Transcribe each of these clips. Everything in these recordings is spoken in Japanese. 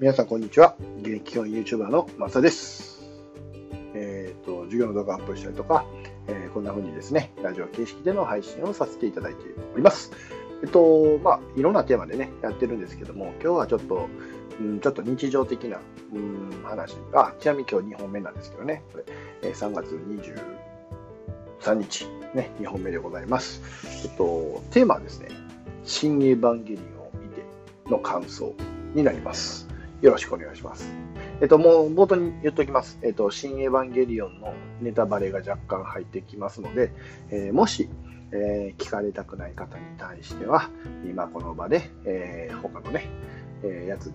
皆さん、こんにちは。現役教員 YouTuber のマサです。えっ、ー、と、授業の動画アップしたりとか、えー、こんな風にですね、ラジオ形式での配信をさせていただいております。えっと、まあ、いろんなテーマでね、やってるんですけども、今日はちょっと、うん、ちょっと日常的な、うん、話。あ、ちなみに今日2本目なんですけどね、これ、えー、3月23日、ね、2本目でございます。えっと、テーマはですね、新エヴァンゲリオンを見ての感想になります。よろしくお願いします。えっと、もう冒頭に言っておきます。えっと、新エヴァンゲリオンのネタバレが若干入ってきますので、えー、もし、えー、聞かれたくない方に対しては、今この場で、えー、他のね、えやつに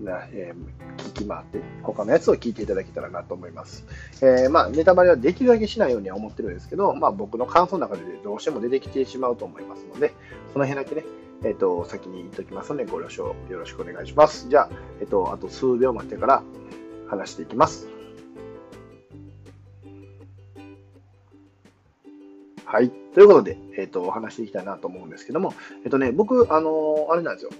な、え聞き回って、他のやつを聞いていただけたらなと思います。えまあ、ネタバレはできるだけしないようには思ってるんですけど、まあ、僕の感想の中でどうしても出てきてしまうと思いますので、その辺だけね、えっ、ー、と、先に言っておきますので、ご了承よろしくお願いします。じゃあ、えっ、ー、と、あと数秒待ってから話していきます。はい。ということで、えっ、ー、と、お話していきたいなと思うんですけども、えっ、とね、僕、あのあれなんですよ。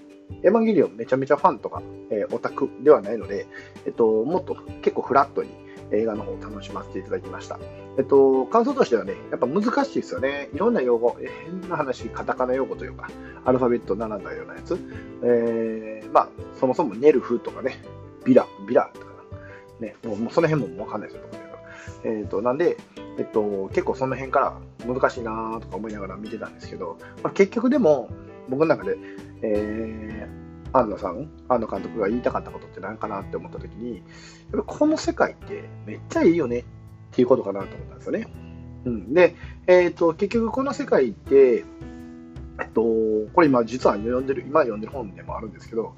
エヴァンゲリオンめちゃめちゃファンとか、えオタクではないので、えっ、と、もっと結構フラットに、映画の方を楽しませていただきました。えっと、感想としてはね、やっぱ難しいですよね。いろんな用語、変な話、カタカナ用語というか、アルファベット並んだようなやつ。えー、まあ、そもそもネルフとかね、ビラ、ビラとかね、もうその辺もわかんないですよ、えーと、なんで、えっと、結構その辺から難しいなとか思いながら見てたんですけど、まあ、結局でも僕の中で、えー、安野さん、安野監督が言いたかったことって何かなって思った時に、やっぱこの世界ってめっちゃいいよねっていうことかなと思ったんですよね。うん、で、え、ー、と、結局この世界って、えっと、これ今実は読んでる、今読んでる本でもあるんですけど、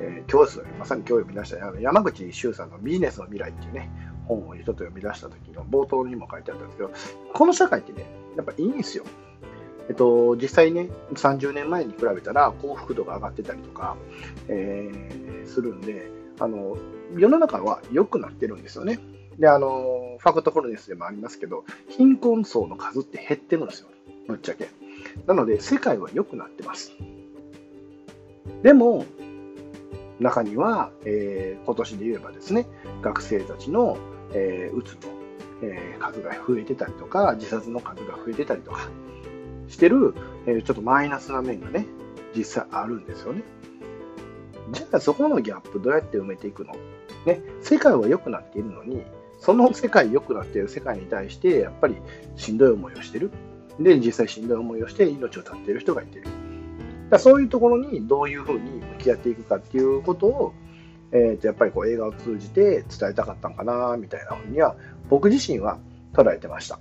えー、今日ですまさに今日読み出したあの山口周さんのビジネスの未来っていうね、本を一つ読み出した時の冒頭にも書いてあったんですけど、この社会ってね、やっぱいいんですよ。えっと、実際ね、30年前に比べたら幸福度が上がってたりとか、えー、するんで、あの、世の中は良くなってるんですよね。で、あの、ファクトフォルネスでもありますけど、貧困層の数って減ってるんですよ。ぶっちゃけ。なので、世界は良くなってます。でも、中には、えー、今年で言えばですね、学生たちの、えー、うつの、えー、数が増えてたりとか、自殺の数が増えてたりとか、してる、えー、ちょっとマイナスな面がね、実際あるんですよね。じゃあそこのギャップどうやって埋めていくの？ね、世界は良くなっているのに、その世界良くなっている世界に対して、やっぱりしんどい思いをしてる。で、実際しんどい思いをして命を絶っている人がいてる。だそういうところにどういうふうに向き合っていくかっていうことを、えー、とやっぱりこう映画を通じて伝えたかったんかなみたいなふうには僕自身は捉えてました。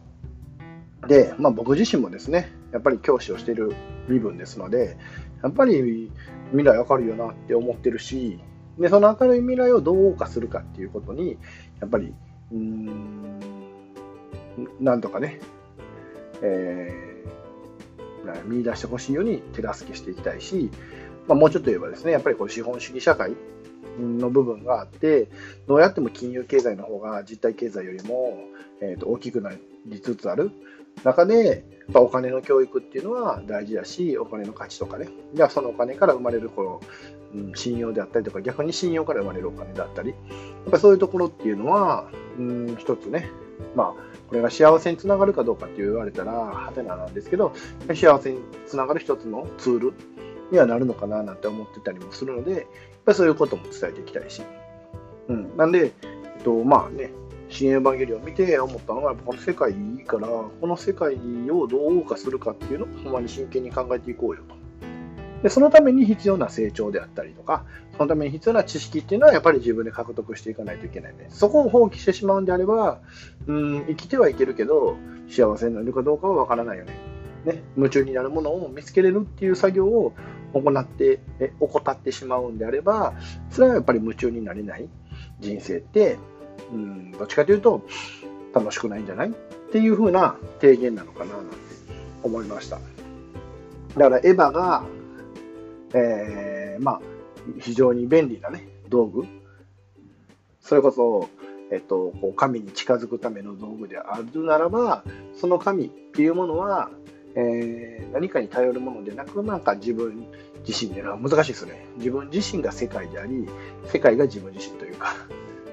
で、まあ、僕自身もですね、やっぱり教師をしている身分ですので、やっぱり未来明るいよなって思ってるし、で、その明るい未来をどう謳歌するかっていうことに、やっぱり、うん、なんとかね、えー、見出してほしいように手助けしていきたいし、まあ、もうちょっと言えばですね、やっぱりこう資本主義社会の部分があって、どうやっても金融経済の方が実体経済よりも、えー、と大きくなりつつある。中で、やっぱお金の教育っていうのは大事だし、お金の価値とかね、じゃあそのお金から生まれるこの、うん、信用であったりとか、逆に信用から生まれるお金だったり、やっぱそういうところっていうのは、うん、一つね、まあ、これが幸せにつながるかどうかって言われたら、はてななんですけど、幸せにつながる一つのツールにはなるのかななんて思ってたりもするので、やっぱそういうことも伝えていきたいし。うん。なんで、えっと、まあね、新エヴァンゲリオン見て思ったのは、この世界いいから、この世界をどう謳歌するかっていうのをほんまに真剣に考えていこうよと。で、そのために必要な成長であったりとか、そのために必要な知識っていうのはやっぱり自分で獲得していかないといけないね。そこを放棄してしまうんであれば、うん、生きてはいけるけど、幸せになるかどうかはわからないよね。ね、夢中になるものを見つけれるっていう作業を行って、え怠ってしまうんであれば、それはやっぱり夢中になれない人生って、うん、どっちかというと楽しくないんじゃないっていう風な提言なのかななんて思いました。だからエヴァが、えー、まあ、非常に便利なね、道具。それこそ、えっと、こう神に近づくための道具であるならば、その神っていうものは、えー、何かに頼るものでなく、なんか自分自身でのは難しいですね。自分自身が世界であり、世界が自分自身というか、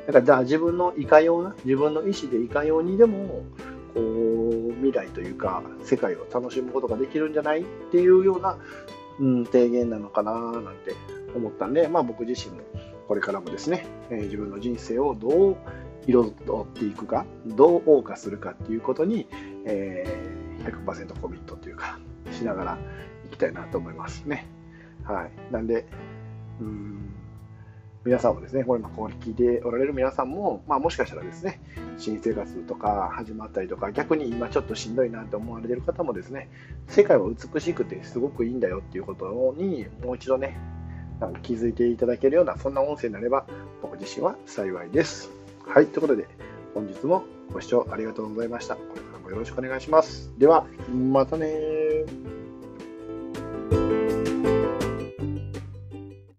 だからじゃあ自分のいかような、自分の意思でいかようにでも、こう、未来というか、世界を楽しむことができるんじゃないっていうような、うん、提言なのかななんて思ったんで、まあ僕自身もこれからもですね、えー、自分の人生をどう彩っていくか、どう謳歌するかっていうことに、えー、100%コミットというか、しながらいきたいなと思いますね。はい。なんで、うん、皆さんもですね、これもこう聞いておられる皆さんも、まあ、もしかしたらですね、新生活とか始まったりとか、逆に今ちょっとしんどいなって思われてる方もですね、世界は美しくてすごくいいんだよっていうことに、もう一度ね、なんか気づいていただけるような、そんな音声になれば、僕自身は幸いです。はい、ということで、本日もご視聴ありがとうございました。これからもよろしくお願いします。では、またね